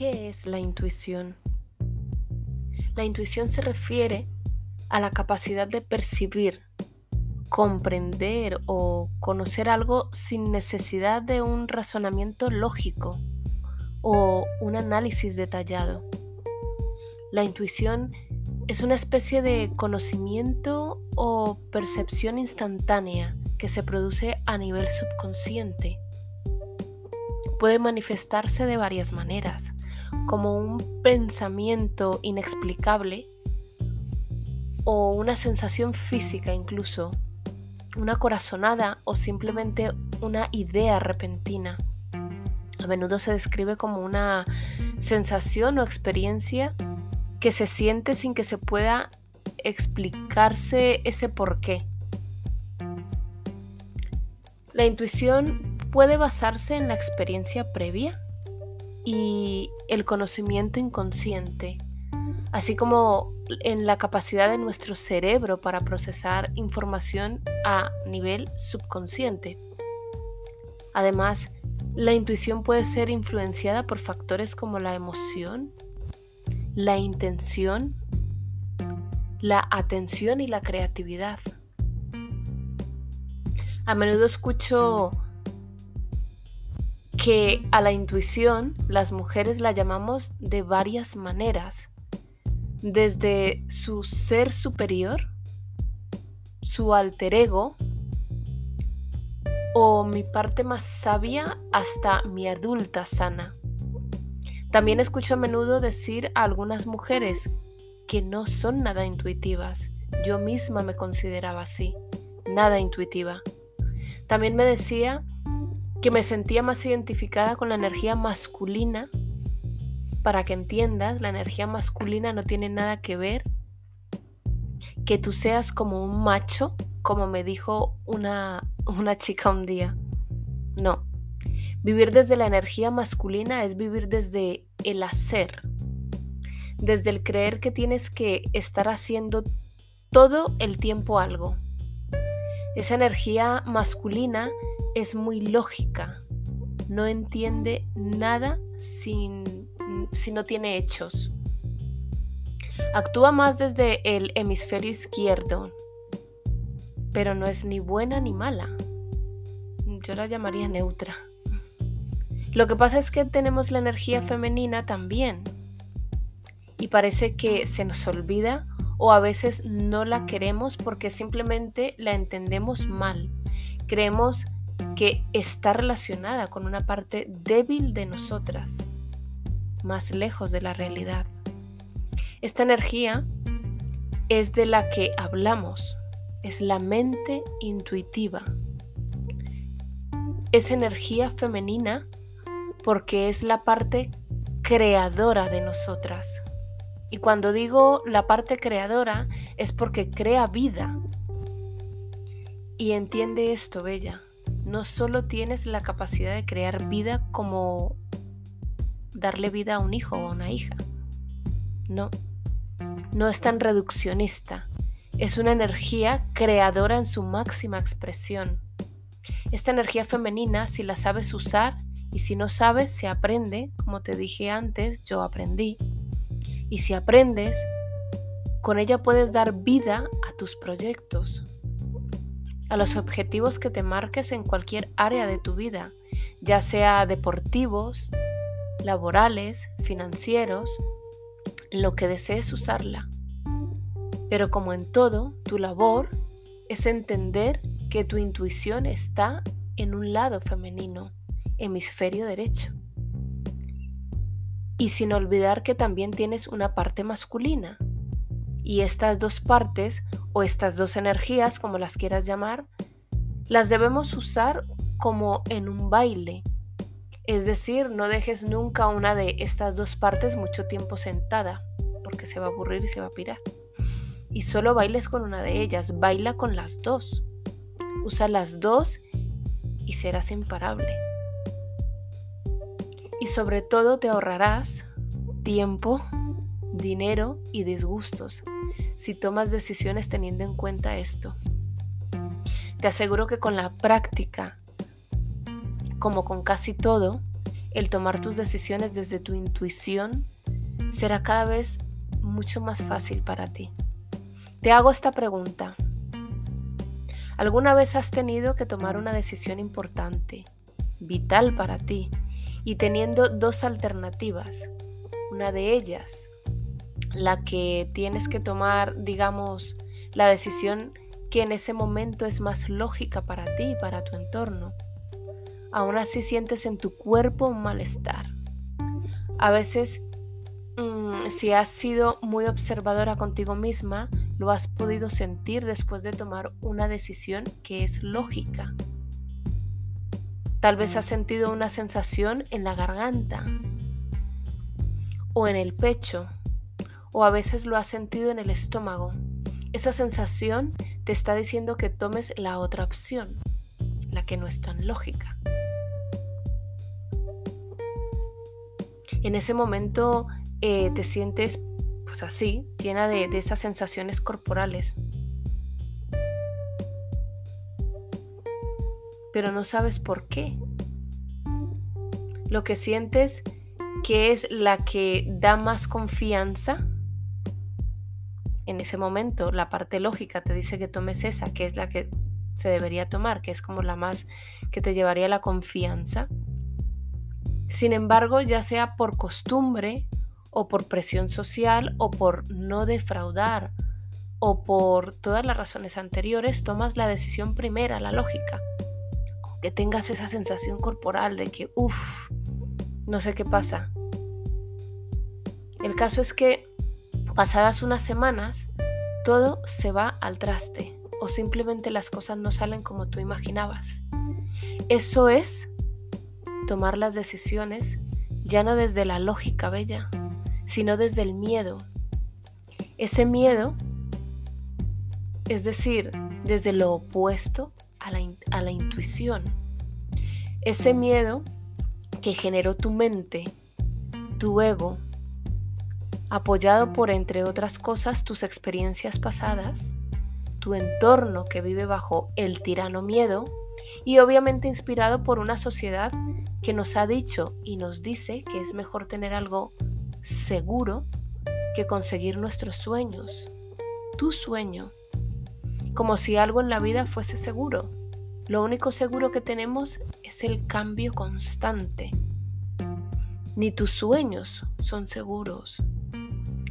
¿Qué es la intuición? La intuición se refiere a la capacidad de percibir, comprender o conocer algo sin necesidad de un razonamiento lógico o un análisis detallado. La intuición es una especie de conocimiento o percepción instantánea que se produce a nivel subconsciente. Puede manifestarse de varias maneras, como un pensamiento inexplicable o una sensación física incluso, una corazonada o simplemente una idea repentina. A menudo se describe como una sensación o experiencia que se siente sin que se pueda explicarse ese por qué. La intuición puede basarse en la experiencia previa y el conocimiento inconsciente, así como en la capacidad de nuestro cerebro para procesar información a nivel subconsciente. Además, la intuición puede ser influenciada por factores como la emoción, la intención, la atención y la creatividad. A menudo escucho que a la intuición las mujeres la llamamos de varias maneras, desde su ser superior, su alter ego, o mi parte más sabia hasta mi adulta sana. También escucho a menudo decir a algunas mujeres que no son nada intuitivas. Yo misma me consideraba así, nada intuitiva. También me decía que me sentía más identificada con la energía masculina. Para que entiendas, la energía masculina no tiene nada que ver que tú seas como un macho, como me dijo una, una chica un día. No, Vivir desde la energía masculina es vivir desde el hacer, desde el creer que tienes que estar haciendo todo el tiempo algo. Esa energía masculina es muy lógica, no entiende nada sin, si no tiene hechos. Actúa más desde el hemisferio izquierdo, pero no es ni buena ni mala. Yo la llamaría neutra. Lo que pasa es que tenemos la energía femenina también y parece que se nos olvida o a veces no la queremos porque simplemente la entendemos mal. Creemos que está relacionada con una parte débil de nosotras, más lejos de la realidad. Esta energía es de la que hablamos, es la mente intuitiva. Es energía femenina porque es la parte creadora de nosotras. Y cuando digo la parte creadora es porque crea vida. Y entiende esto, Bella. No solo tienes la capacidad de crear vida como darle vida a un hijo o a una hija. No. No es tan reduccionista. Es una energía creadora en su máxima expresión. Esta energía femenina, si la sabes usar, y si no sabes, se aprende, como te dije antes, yo aprendí. Y si aprendes, con ella puedes dar vida a tus proyectos, a los objetivos que te marques en cualquier área de tu vida, ya sea deportivos, laborales, financieros, lo que desees usarla. Pero como en todo, tu labor es entender que tu intuición está en un lado femenino hemisferio derecho. Y sin olvidar que también tienes una parte masculina. Y estas dos partes, o estas dos energías, como las quieras llamar, las debemos usar como en un baile. Es decir, no dejes nunca una de estas dos partes mucho tiempo sentada, porque se va a aburrir y se va a pirar. Y solo bailes con una de ellas, baila con las dos. Usa las dos y serás imparable y sobre todo te ahorrarás tiempo, dinero y disgustos si tomas decisiones teniendo en cuenta esto. Te aseguro que con la práctica, como con casi todo, el tomar tus decisiones desde tu intuición será cada vez mucho más fácil para ti. Te hago esta pregunta. ¿Alguna vez has tenido que tomar una decisión importante, vital para ti, y teniendo dos alternativas? Una de ellas, la que tienes que tomar, digamos, la decisión que en ese momento es más lógica para ti y para tu entorno. Aún así sientes en tu cuerpo un malestar. A veces, mm, si has sido muy observadora contigo misma, lo has podido sentir después de tomar una decisión que es lógica. Tal vez has sentido una sensación en la garganta o en el pecho o a veces lo has sentido en el estómago. Esa sensación te está diciendo que tomes la otra opción, la que no es tan lógica. En ese momento eh, te sientes pues así, llena de, de esas sensaciones corporales. Pero no sabes por qué. Lo que sientes que es la que da más confianza en ese momento la parte lógica te dice que tomes esa, que es la que se debería tomar, que es como la más que te llevaría la confianza. Sin embargo, ya sea por costumbre o por presión social o por no defraudar o por todas las razones anteriores, tomas la decisión primera, la lógica. Que tengas esa sensación corporal de que, uff, no sé qué pasa. El caso es que Pasadas unas semanas, todo se va al traste o simplemente las cosas no salen como tú imaginabas. Eso es tomar las decisiones ya no desde la lógica bella, sino desde el miedo. Ese miedo, es decir, desde lo opuesto a la, a la intuición. Ese miedo que generó tu mente, tu ego, apoyado por, entre otras cosas, tus experiencias pasadas, tu entorno que vive bajo el tirano miedo y obviamente inspirado por una sociedad que nos ha dicho y nos dice que es mejor tener algo seguro que conseguir nuestros sueños, tu sueño, como si algo en la vida fuese seguro. Lo único seguro que tenemos es el cambio constante. Ni tus sueños son seguros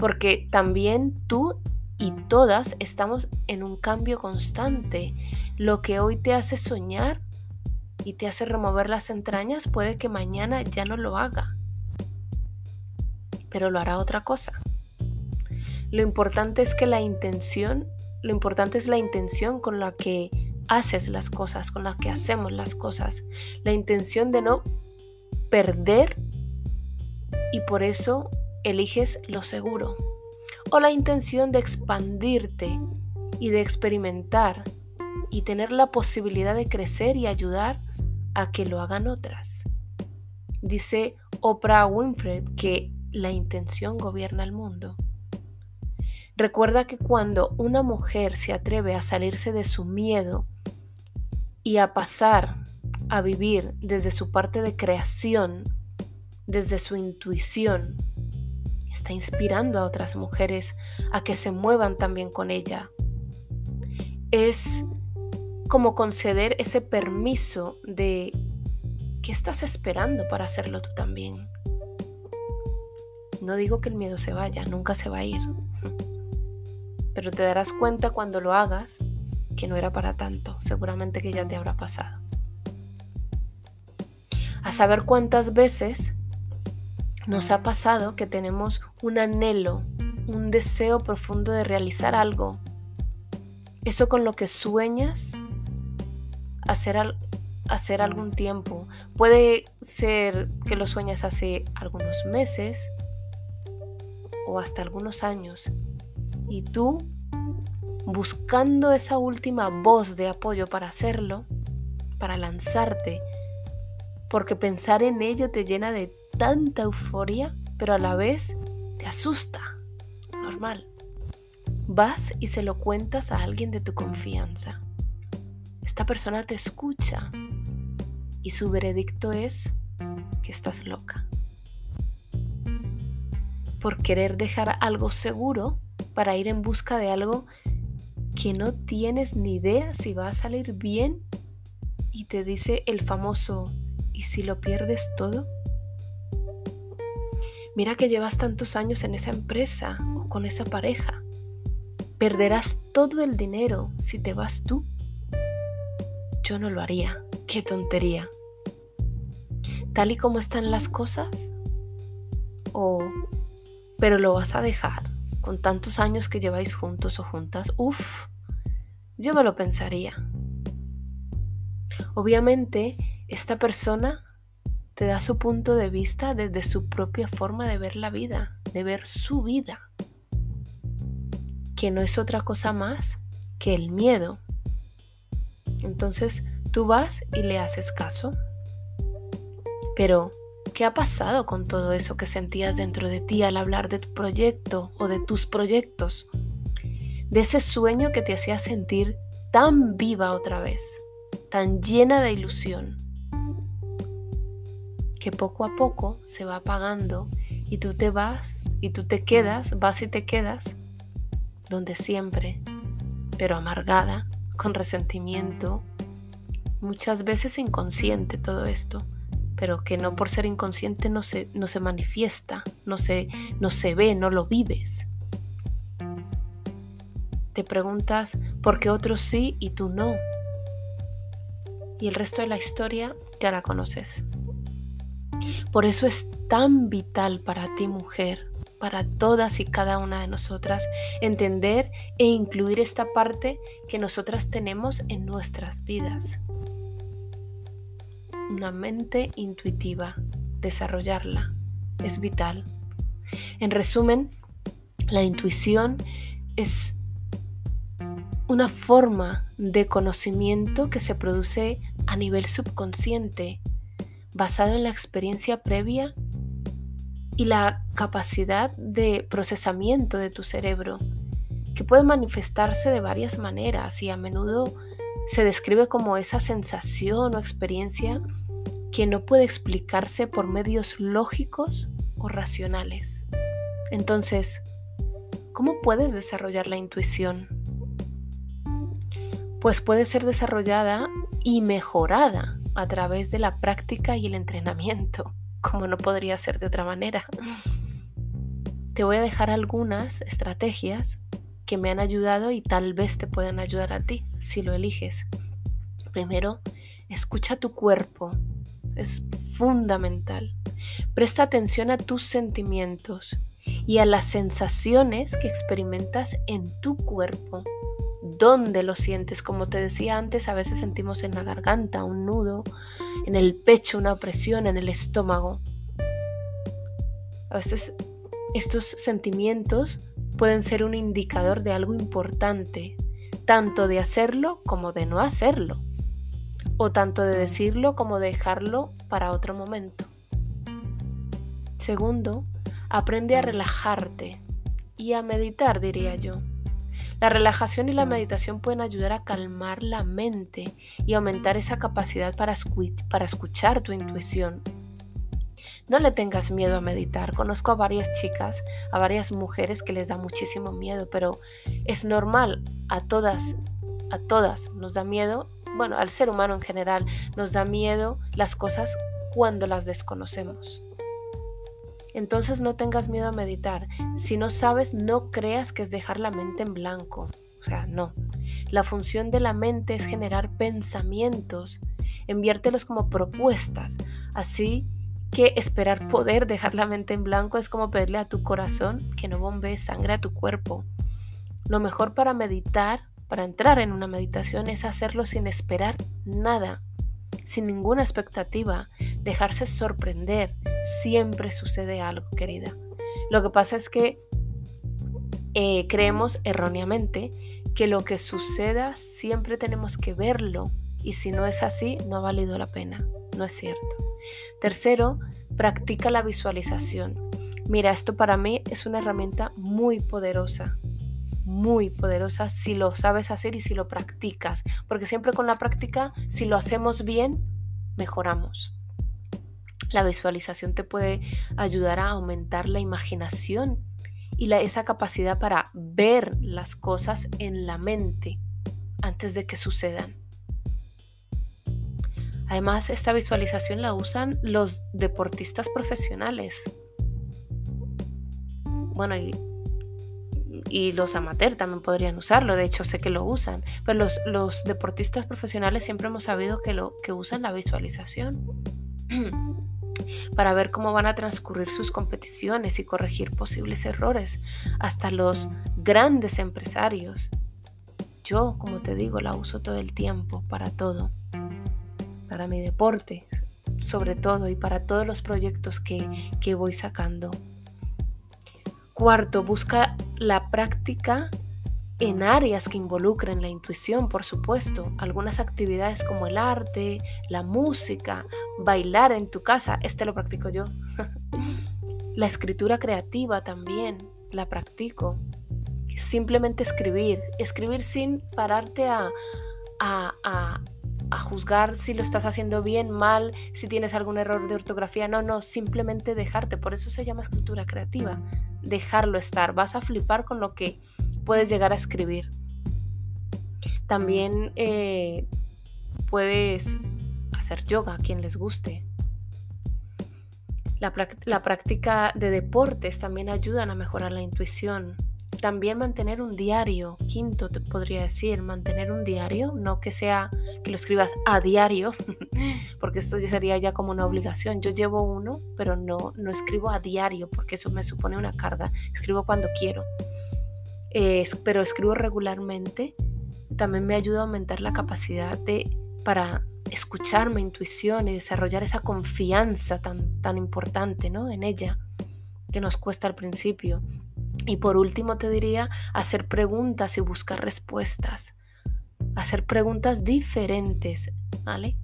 porque también tú y todas estamos en un cambio constante. Lo que hoy te hace soñar y te hace remover las entrañas puede que mañana ya no lo haga, pero lo hará otra cosa. Lo importante es que la intención, lo importante es la intención con la que haces las cosas, con la que hacemos las cosas, la intención de no perder y por eso eliges lo seguro o la intención de expandirte y de experimentar y tener la posibilidad de crecer y ayudar a que lo hagan otras. Dice Oprah Winfrey que la intención gobierna el mundo. Recuerda que cuando una mujer se atreve a salirse de su miedo y a pasar a vivir desde su parte de creación, desde su intuición, está inspirando a otras mujeres a que se muevan también con ella. Es como conceder ese permiso de ¿qué estás esperando para hacerlo tú también? No digo que el miedo se vaya, nunca se va a ir. Pero te darás cuenta cuando lo hagas que no era para tanto, seguramente que ya te habrá pasado. A saber cuántas veces nos ha pasado que tenemos un anhelo, un deseo profundo de realizar algo. Eso con lo que sueñas hacer, hacer algún tiempo. Puede ser que lo sueñas hace algunos meses o hasta algunos años. Y tú, buscando esa última voz de apoyo para hacerlo, para lanzarte, porque pensar en ello te llena de tanta euforia, pero a la vez te asusta. Normal. Vas y se lo cuentas a alguien de tu confianza. Esta persona te escucha y su veredicto es que estás loca. Por querer dejar algo seguro para ir en busca de algo que no tienes ni idea si va a salir bien y te dice el famoso, ¿y si lo pierdes todo? Mira que llevas tantos años en esa empresa o con esa pareja. Perderás todo el dinero si te vas tú. Yo no lo haría. Qué tontería. Tal y como están las cosas. O, pero lo vas a dejar con tantos años que lleváis juntos o juntas. Uf, yo me lo pensaría. Obviamente, esta persona te da su punto de vista desde su propia forma de ver la vida, de ver su vida, que no es otra cosa más que el miedo. Entonces tú vas y le haces caso. Pero, ¿qué ha pasado con todo eso que sentías dentro de ti al hablar de tu proyecto o de tus proyectos? De ese sueño que te hacía sentir tan viva otra vez, tan llena de ilusión que poco a poco se va apagando y tú te vas y tú te quedas, vas y te quedas donde siempre, pero amargada, con resentimiento, muchas veces inconsciente todo esto, pero que no por ser inconsciente no se, no se manifiesta, no se, no se ve, no lo vives. Te preguntas por qué otros sí y tú no. Y el resto de la historia ya la conoces. Por eso es tan vital para ti mujer, para todas y cada una de nosotras, entender e incluir esta parte que nosotras tenemos en nuestras vidas. Una mente intuitiva, desarrollarla, es vital. En resumen, la intuición es una forma de conocimiento que se produce a nivel subconsciente basado en la experiencia previa y la capacidad de procesamiento de tu cerebro, que puede manifestarse de varias maneras y a menudo se describe como esa sensación o experiencia que no puede explicarse por medios lógicos o racionales. Entonces, ¿cómo puedes desarrollar la intuición? Pues puede ser desarrollada y mejorada a través de la práctica y el entrenamiento, como no podría ser de otra manera. Te voy a dejar algunas estrategias que me han ayudado y tal vez te puedan ayudar a ti si lo eliges. Primero, escucha tu cuerpo. Es fundamental. Presta atención a tus sentimientos y a las sensaciones que experimentas en tu cuerpo dónde lo sientes. Como te decía antes, a veces sentimos en la garganta un nudo, en el pecho una opresión, en el estómago. A veces estos sentimientos pueden ser un indicador de algo importante, tanto de hacerlo como de no hacerlo, o tanto de decirlo como de dejarlo para otro momento. Segundo, aprende a relajarte y a meditar, diría yo. La relajación y la meditación pueden ayudar a calmar la mente y aumentar esa capacidad para, para escuchar tu intuición. No le tengas miedo a meditar. Conozco a varias chicas, a varias mujeres que les da muchísimo miedo, pero es normal. A todas, a todas nos da miedo. Bueno, al ser humano en general nos da miedo las cosas cuando las desconocemos. Entonces no tengas miedo a meditar. Si no sabes, no creas que es dejar la mente en blanco. O sea, no. La función de la mente es generar pensamientos, enviártelos como propuestas. Así que esperar poder dejar la mente en blanco es como pedirle a tu corazón que no bombee sangre a tu cuerpo. Lo mejor para meditar, para entrar en una meditación, es hacerlo sin esperar nada, sin ninguna expectativa, dejarse sorprender, siempre sucede algo, querida. Lo que pasa es que eh, creemos erróneamente que lo que suceda siempre tenemos que verlo y si no es así, no ha valido la pena. No es cierto. Tercero, practica la visualización. Mira, esto para mí es una herramienta muy poderosa, muy poderosa si lo sabes hacer y si lo practicas, porque siempre con la práctica, si lo hacemos bien, mejoramos. La visualización te puede ayudar a aumentar la imaginación y esa capacidad para ver las cosas en la mente antes de que sucedan. Además, esta visualización la usan los deportistas profesionales. Bueno, y, los amateurs también podrían usarlo, de hecho sé que lo usan, pero los, los deportistas profesionales siempre hemos sabido que, lo, que usan la visualización. para ver cómo van a transcurrir sus competiciones y corregir posibles errores, hasta los grandes empresarios. Yo, como te digo, la uso todo el tiempo para todo, para mi deporte, sobre todo, y para todos los proyectos que, que voy sacando. Cuarto, busca la práctica en áreas que involucren la intuición, por supuesto. Algunas actividades como el arte, la música, bailar en tu casa, este lo practico yo. la escritura creativa también la practico. Simplemente escribir, escribir sin pararte a, a, a, a juzgar si lo estás haciendo bien, mal, si tienes algún error de ortografía. No, no, simplemente dejarte. Por eso se llama escritura creativa. Dejarlo estar. Vas a flipar con lo que puedes llegar a escribir. También eh, puedes hacer yoga a quien les guste. La, la, práctica de deportes también ayudan a mejorar la intuición. También mantener un diario, quinto te podría decir, mantener un diario, no que sea que lo escribas a diario, porque esto sería ya como una obligación. Yo llevo uno, pero no, no escribo a diario porque eso me supone una carga. Escribo cuando quiero pero escribo regularmente, también me ayuda a aumentar la capacidad de, para escuchar mi intuición y desarrollar esa confianza tan, tan importante ¿no? en ella que nos cuesta al principio. Y por último te diría hacer preguntas y buscar respuestas. Hacer preguntas diferentes, ¿vale?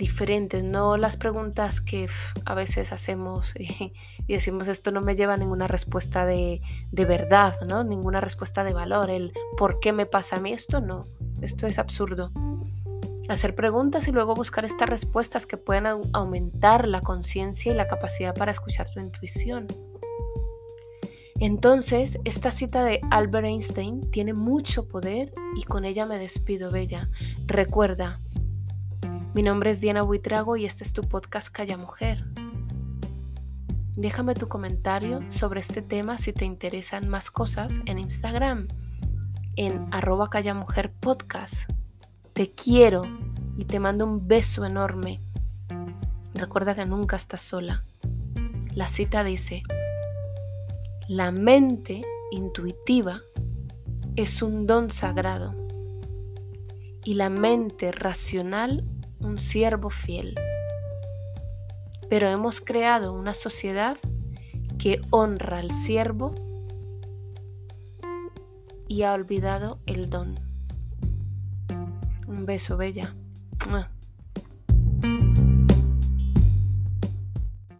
Diferentes, no las preguntas que a veces hacemos y, decimos esto no me lleva a ninguna respuesta de, de, verdad, ¿no? Ninguna respuesta de valor, el por qué me pasa a mí esto, no, esto es absurdo. Hacer preguntas y luego buscar estas respuestas que pueden aumentar la conciencia y la capacidad para escuchar tu intuición. Entonces, esta cita de Albert Einstein tiene mucho poder y con ella me despido, Bella. Recuerda, mi nombre es Diana Buitrago y este es tu podcast Calla Mujer. Déjame tu comentario sobre este tema si te interesan más cosas en Instagram, en arroba Mujer Podcast. Te quiero y te mando un beso enorme. Recuerda que nunca estás sola. La cita dice, la mente intuitiva es un don sagrado y la mente racional un siervo fiel. Pero hemos creado una sociedad que honra al siervo y ha olvidado el don. Un beso, bella.